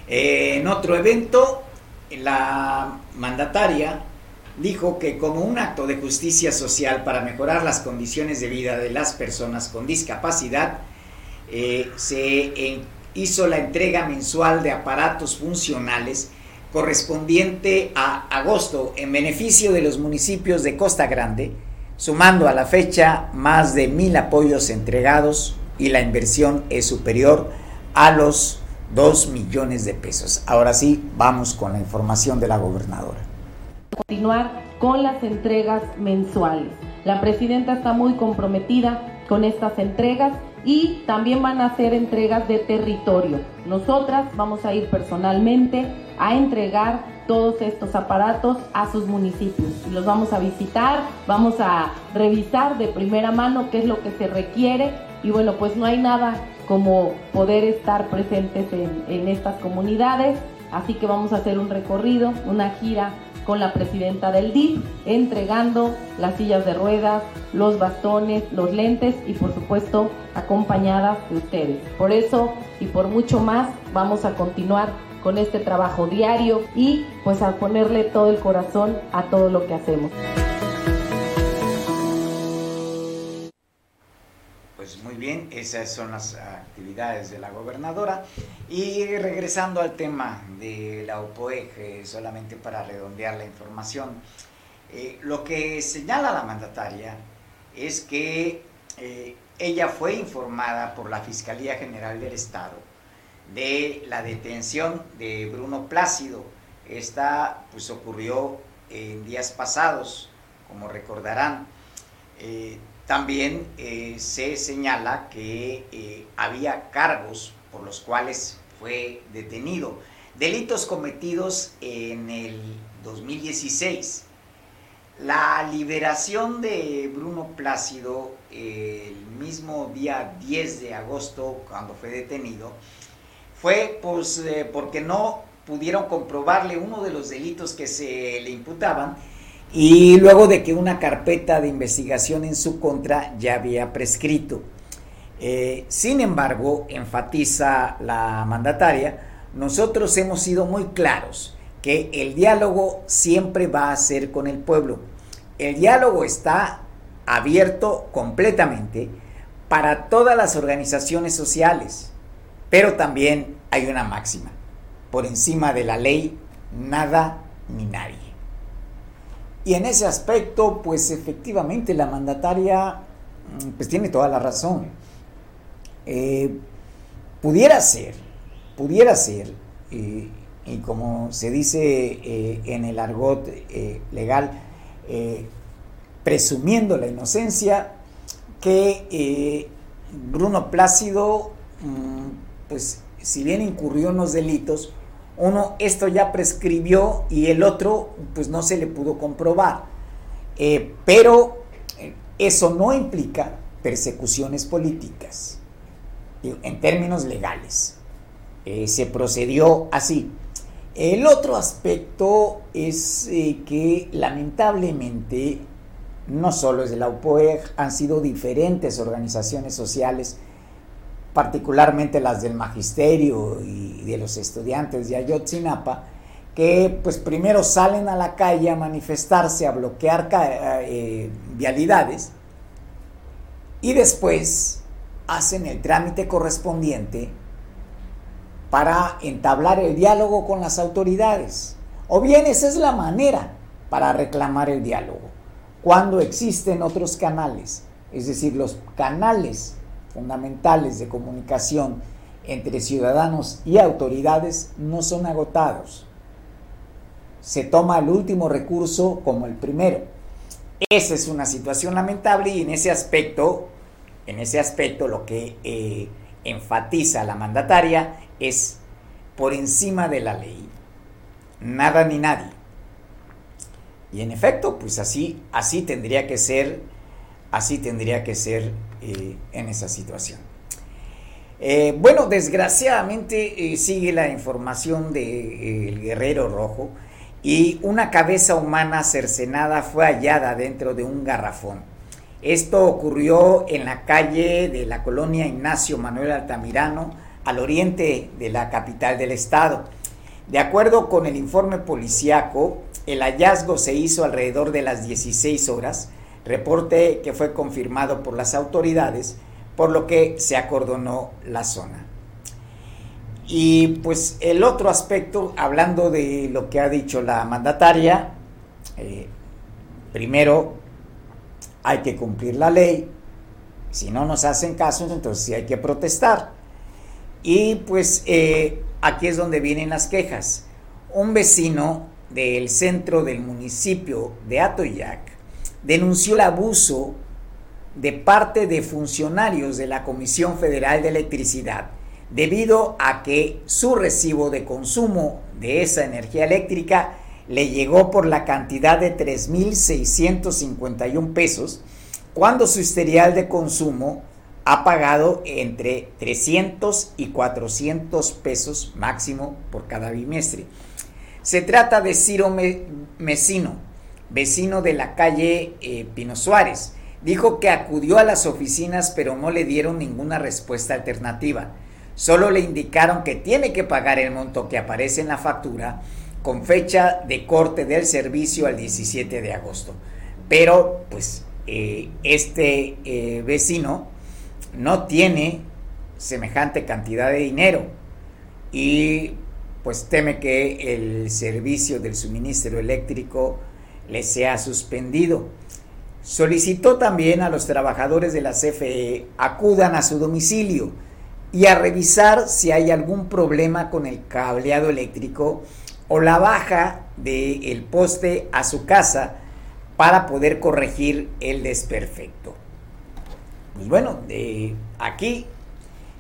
en otro evento, la mandataria dijo que como un acto de justicia social para mejorar las condiciones de vida de las personas con discapacidad, eh, se hizo la entrega mensual de aparatos funcionales correspondiente a agosto en beneficio de los municipios de Costa Grande, sumando a la fecha más de mil apoyos entregados y la inversión es superior a los 2 millones de pesos. Ahora sí, vamos con la información de la gobernadora continuar con las entregas mensuales. La presidenta está muy comprometida con estas entregas y también van a hacer entregas de territorio. Nosotras vamos a ir personalmente a entregar todos estos aparatos a sus municipios. Los vamos a visitar, vamos a revisar de primera mano qué es lo que se requiere y bueno, pues no hay nada como poder estar presentes en, en estas comunidades, así que vamos a hacer un recorrido, una gira con la presidenta del DIF, entregando las sillas de ruedas, los bastones, los lentes y por supuesto acompañadas de ustedes. Por eso y por mucho más vamos a continuar con este trabajo diario y pues a ponerle todo el corazón a todo lo que hacemos. Pues muy bien, esas son las actividades de la gobernadora. Y regresando al tema de la OPOEG, eh, solamente para redondear la información, eh, lo que señala la mandataria es que eh, ella fue informada por la Fiscalía General del Estado de la detención de Bruno Plácido. Esta pues ocurrió en días pasados, como recordarán. También eh, se señala que eh, había cargos por los cuales fue detenido. Delitos cometidos en el 2016. La liberación de Bruno Plácido el mismo día 10 de agosto, cuando fue detenido, fue pues, eh, porque no pudieron comprobarle uno de los delitos que se le imputaban y luego de que una carpeta de investigación en su contra ya había prescrito. Eh, sin embargo, enfatiza la mandataria, nosotros hemos sido muy claros que el diálogo siempre va a ser con el pueblo. El diálogo está abierto completamente para todas las organizaciones sociales, pero también hay una máxima. Por encima de la ley, nada ni nadie. Y en ese aspecto, pues efectivamente la mandataria mm, pues tiene toda la razón. Eh, pudiera ser, pudiera ser, y como se dice eh, en el argot eh, legal, presumiendo la inocencia, que Bruno Plácido, mm, pues si bien incurrió en los delitos, uno esto ya prescribió y el otro pues no se le pudo comprobar. Eh, pero eh, eso no implica persecuciones políticas en términos legales. Eh, se procedió así. El otro aspecto es que lamentablemente no solo es de la UPOEG, han sido diferentes organizaciones sociales particularmente las del magisterio y de los estudiantes de Ayotzinapa, que pues primero salen a la calle a manifestarse, a bloquear eh, vialidades y después hacen el trámite correspondiente para entablar el diálogo con las autoridades. O bien esa es la manera para reclamar el diálogo, cuando existen otros canales, es decir, los canales fundamentales de comunicación entre ciudadanos y autoridades no son agotados. Se toma el último recurso como el primero. Esa es una situación lamentable y en ese aspecto, en ese aspecto lo que eh, enfatiza la mandataria es por encima de la ley, nada ni nadie. Y en efecto, pues así, así tendría que ser, así tendría que ser eh, en esa situación. Eh, bueno, desgraciadamente eh, sigue la información del guerrero rojo y una cabeza humana cercenada fue hallada dentro de un garrafón. Esto ocurrió en la calle de la colonia Ignacio Manuel Altamirano, al oriente de la capital del estado. De acuerdo con el informe policiaco, el hallazgo se hizo alrededor de las 16 horas reporte que fue confirmado por las autoridades, por lo que se acordonó la zona. Y pues el otro aspecto, hablando de lo que ha dicho la mandataria, eh, primero hay que cumplir la ley, si no nos hacen caso, entonces sí hay que protestar. Y pues eh, aquí es donde vienen las quejas. Un vecino del centro del municipio de Atoyac denunció el abuso de parte de funcionarios de la Comisión Federal de Electricidad debido a que su recibo de consumo de esa energía eléctrica le llegó por la cantidad de 3.651 pesos, cuando su historial de consumo ha pagado entre 300 y 400 pesos máximo por cada bimestre. Se trata de Ciro Mesino, vecino de la calle eh, Pino Suárez. Dijo que acudió a las oficinas pero no le dieron ninguna respuesta alternativa. Solo le indicaron que tiene que pagar el monto que aparece en la factura con fecha de corte del servicio al 17 de agosto. Pero pues eh, este eh, vecino no tiene semejante cantidad de dinero y pues teme que el servicio del suministro eléctrico le sea suspendido. Solicitó también a los trabajadores de la CFE acudan a su domicilio y a revisar si hay algún problema con el cableado eléctrico o la baja del poste a su casa para poder corregir el desperfecto. Pues bueno, aquí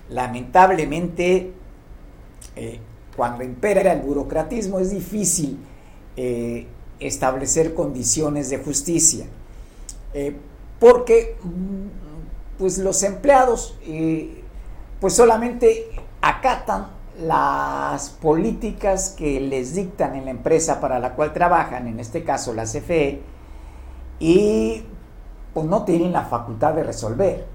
lamentablemente eh, cuando impera el burocratismo es difícil eh, establecer condiciones de justicia. Eh, porque mm, pues los empleados pues solamente acatan las políticas que les dictan en la empresa para la cual trabajan, en este caso la CFE, y pues no tienen la facultad de resolver.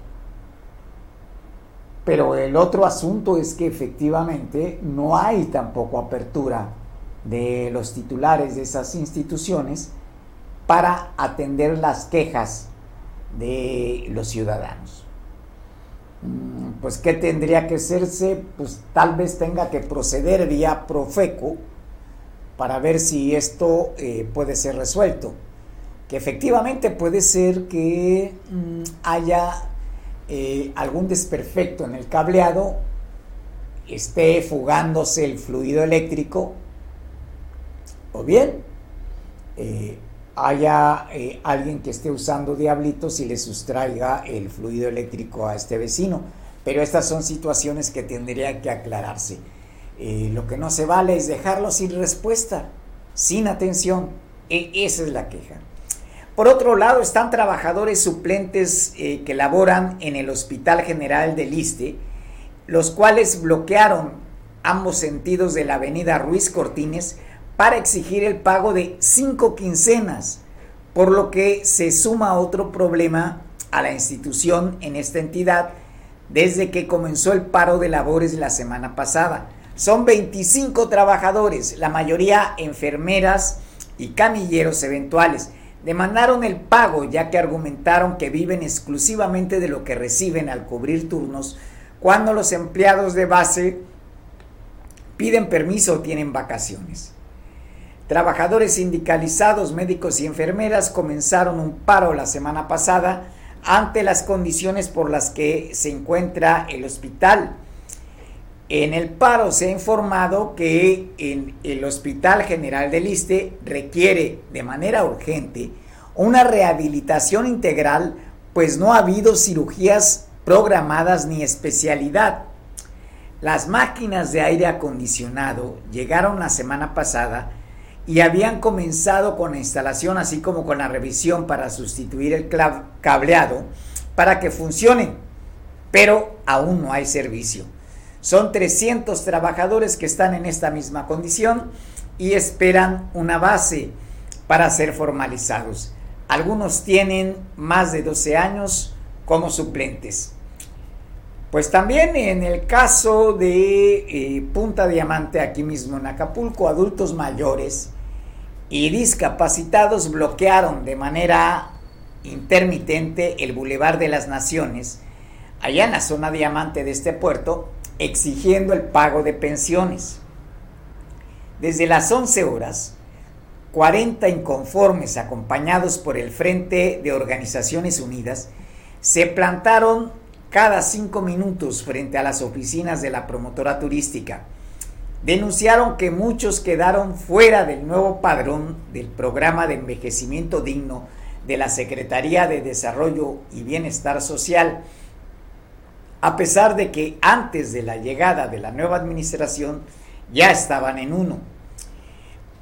Pero el otro asunto es que efectivamente no hay tampoco apertura de los titulares de esas instituciones para atender las quejas de los ciudadanos. Mm, pues, ¿qué tendría que hacerse? Pues tal vez tenga que proceder vía Profeco para ver si esto eh, puede ser resuelto. Que efectivamente puede ser que mm, haya eh, algún desperfecto en el cableado, esté fugándose el fluido eléctrico, o bien eh, haya eh, alguien que esté usando diablitos y le sustraiga el fluido eléctrico a este vecino. Pero estas son situaciones que tendrían que aclararse. lo que no se vale es dejarlo sin respuesta, sin atención. E esa es la queja. Por otro lado, están trabajadores suplentes eh, que laboran en el Hospital General del Liste, los cuales bloquearon ambos sentidos de la avenida Ruiz Cortines para exigir el pago de cinco quincenas, por lo que se suma otro problema a la institución en esta entidad desde que comenzó el paro de labores la semana pasada. Son 25 trabajadores, la mayoría enfermeras y camilleros eventuales demandaron el pago ya que argumentaron que viven exclusivamente de lo que reciben al cubrir turnos cuando los empleados de base piden permiso o tienen vacaciones. Trabajadores sindicalizados, médicos y enfermeras comenzaron un paro la semana pasada ante las condiciones por las que se encuentra el hospital en el paro se ha informado que en el Hospital General del Liste requiere de manera urgente una rehabilitación integral, pues no ha habido cirugías programadas ni especialidad. Las máquinas de aire acondicionado llegaron la semana pasada y habían comenzado con la instalación así como con la revisión para sustituir el cableado para que funcionen, pero aún no hay servicio. Son 300 trabajadores que están en esta misma condición y esperan una base para ser formalizados. Algunos tienen más de 12 años como suplentes. Pues también en el caso de eh, Punta Diamante, aquí mismo en Acapulco, adultos mayores y discapacitados bloquearon de manera intermitente el Boulevard de las Naciones, allá en la zona diamante de este puerto, exigiendo el pago de pensiones. Desde las 11 horas, 40 inconformes acompañados por el Frente de Organizaciones Unidas se plantaron cada cinco minutos frente a las oficinas de la promotora turística. Denunciaron que muchos quedaron fuera del nuevo padrón del programa de envejecimiento digno de la Secretaría de Desarrollo y Bienestar Social a pesar de que antes de la llegada de la nueva administración ya estaban en uno.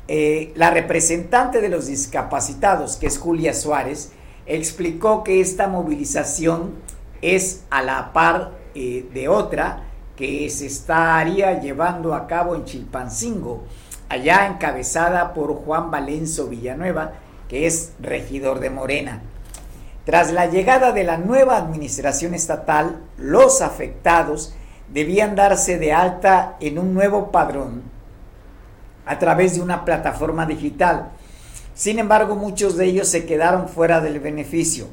Eh, la representante de los discapacitados, que es Julia Suárez, explicó que esta movilización es a la par eh, de otra que se estaría llevando a cabo en Chilpancingo, allá encabezada por Juan Valenzo Villanueva, que es regidor de Morena. Tras la llegada de la nueva administración estatal, los afectados debían darse de alta en un nuevo padrón a través de una plataforma digital. Sin embargo, muchos de ellos se quedaron fuera del beneficio.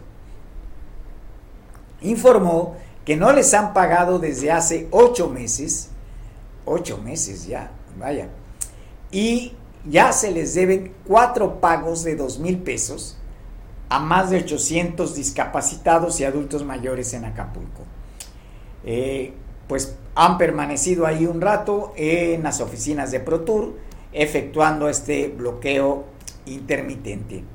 Informó que no les han pagado desde hace ocho meses, ocho meses ya, vaya, y ya se les deben cuatro pagos de dos mil pesos a más de 800 discapacitados y adultos mayores en Acapulco. Eh, pues han permanecido ahí un rato en las oficinas de ProTour efectuando este bloqueo intermitente.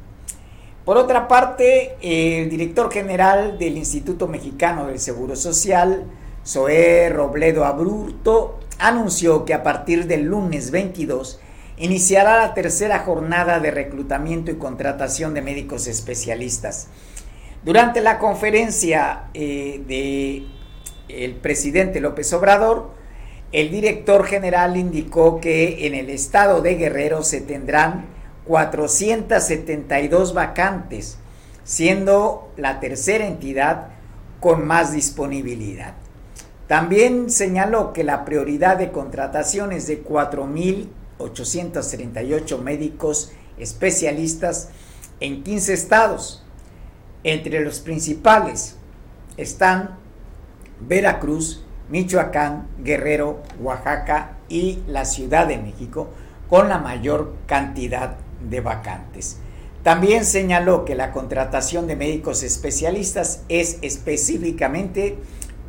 Por otra parte, el director general del Instituto Mexicano del Seguro Social, Zoé Robledo Abrurto, anunció que a partir del lunes 22 iniciará la tercera jornada de reclutamiento y contratación de médicos especialistas. Durante la conferencia eh, de el presidente López Obrador, el director general indicó que en el estado de Guerrero se tendrán 472 vacantes, siendo la tercera entidad con más disponibilidad. También señaló que la prioridad de contratación es de 4.838 médicos especialistas en 15 estados. Entre los principales están Veracruz, Michoacán, Guerrero, Oaxaca y la Ciudad de México con la mayor cantidad de vacantes. También señaló que la contratación de médicos especialistas es específicamente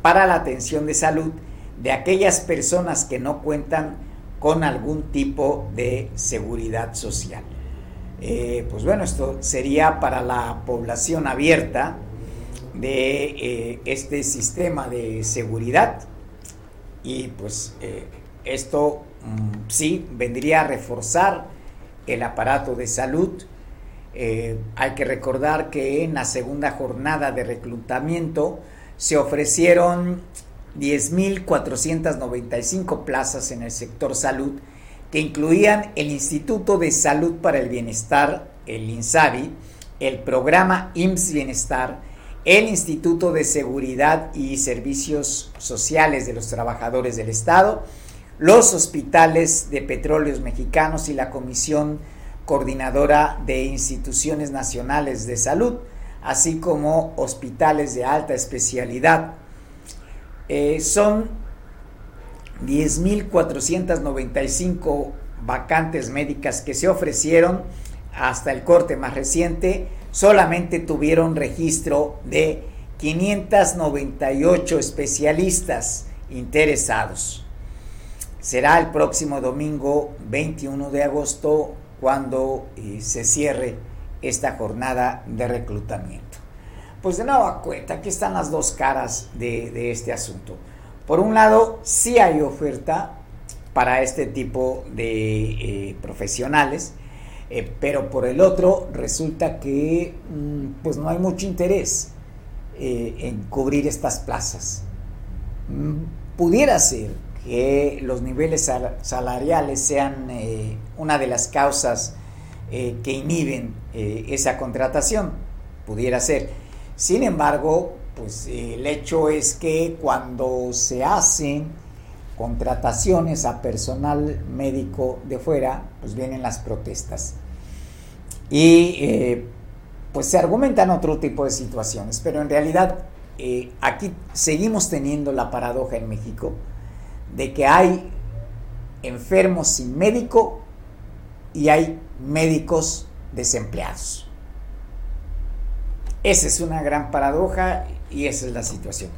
para la atención de salud de aquellas personas que no cuentan con algún tipo de seguridad social. Eh, pues bueno, esto sería para la población abierta, de eh, este sistema de seguridad y pues eh, esto mm, sí vendría a reforzar el aparato de salud. Eh, hay que recordar que en la segunda jornada de reclutamiento se ofrecieron 10.495 plazas en el sector salud que incluían el Instituto de Salud para el Bienestar, el INSABI, el programa IMSS Bienestar, el Instituto de Seguridad y Servicios Sociales de los Trabajadores del Estado, los hospitales de petróleos mexicanos y la Comisión Coordinadora de Instituciones Nacionales de Salud, así como hospitales de alta especialidad. Eh, son 10.495 vacantes médicas que se ofrecieron hasta el corte más reciente solamente tuvieron registro de 598 especialistas interesados. Será el próximo domingo 21 de agosto cuando eh, se cierre esta jornada de reclutamiento. Pues de nueva cuenta, aquí están las dos caras de, este asunto. Por un lado, sí hay oferta para este tipo de eh, profesionales, eh, pero por el otro resulta que mm, pues no hay mucho interés en cubrir estas plazas. Mm, pudiera ser que los niveles salariales sean eh, una de las causas que inhiben esa contratación, pudiera ser. Sin embargo, pues el hecho es que cuando se hacen contrataciones a personal médico de fuera, pues vienen las protestas. Y eh, pues se argumentan otro tipo de situaciones, pero en realidad eh, aquí seguimos teniendo la paradoja en México de que hay enfermos sin médico y hay médicos desempleados. Esa es una gran paradoja y esa es la situación.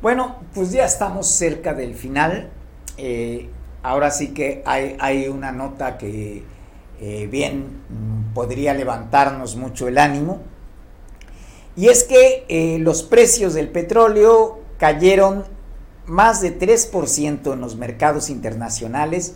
Bueno, pues ya estamos cerca del final. Eh, ahora sí que hay, hay una nota que eh, bien podría levantarnos mucho el ánimo. Y es que eh, los precios del petróleo cayeron más de 3% en los mercados internacionales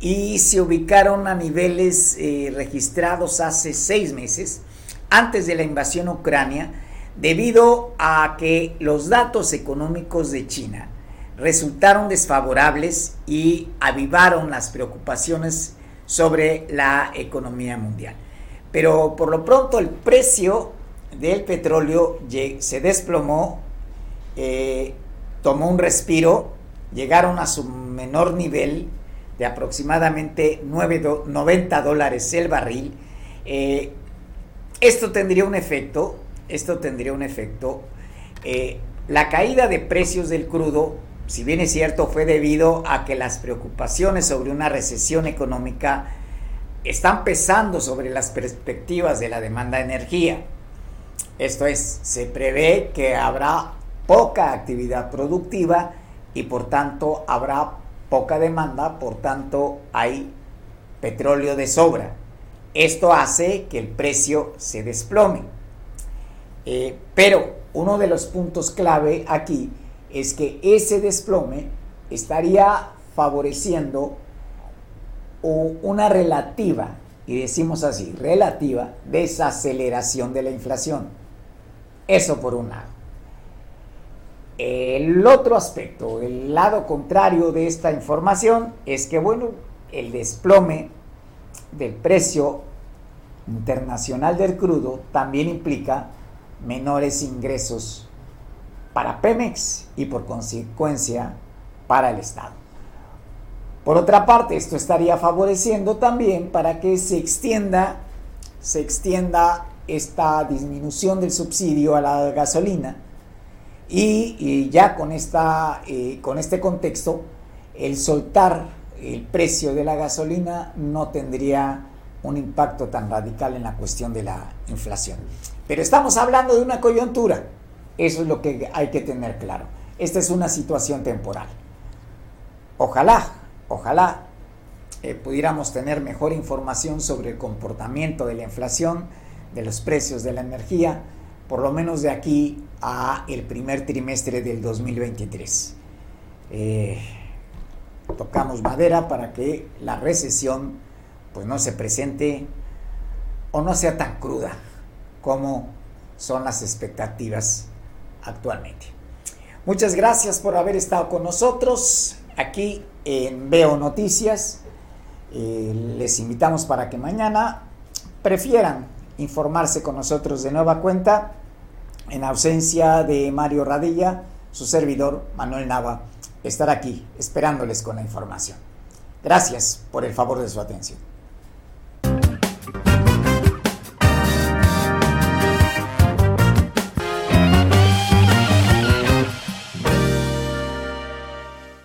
y se ubicaron a niveles eh, registrados hace seis meses, antes de la invasión Ucrania, debido a que los datos económicos de China resultaron desfavorables y avivaron las preocupaciones sobre la economía mundial. Pero por lo pronto el precio del petróleo se desplomó, eh, tomó un respiro, llegaron a su menor nivel de aproximadamente 90 dólares el barril. Eh, esto tendría un efecto, esto tendría un efecto, eh, La caída de precios del crudo, si bien es cierto, fue debido a que las preocupaciones sobre una recesión económica están pesando sobre las perspectivas de la demanda de energía. Esto es, se prevé que habrá poca actividad productiva y por tanto habrá poca demanda, por tanto hay petróleo de sobra. Esto hace que el precio se desplome. Eh, pero uno de los puntos clave aquí es que ese desplome estaría favoreciendo una relativa, y decimos así, relativa desaceleración de la inflación. Eso por un lado. El otro aspecto, el lado contrario de esta información es que, bueno, el desplome del precio internacional del crudo también implica menores ingresos para Pemex y por consecuencia para el Estado. Por otra parte, esto estaría favoreciendo también para que se extienda, se extienda esta disminución del subsidio a la gasolina y, ya con, esta, eh, con este contexto, el soltar el precio de la gasolina no tendría un impacto tan radical en la cuestión de la inflación. Pero estamos hablando de una coyuntura. Eso es lo que hay que tener claro. Esta es una situación temporal. Ojalá, ojalá eh, pudiéramos tener mejor información sobre el comportamiento de la inflación, de los precios de la energía, por lo menos de aquí el primer trimestre del 2023. Eh, tocamos madera para que la recesión pues no se presente o no sea tan cruda como son las expectativas actualmente. Muchas gracias por haber estado con nosotros aquí en Veo Noticias. Eh, les invitamos para que mañana prefieran informarse con nosotros de nueva cuenta en ausencia de Mario Radilla, su servidor Manuel Nava estará aquí esperándoles con la información. Gracias por el favor de su atención.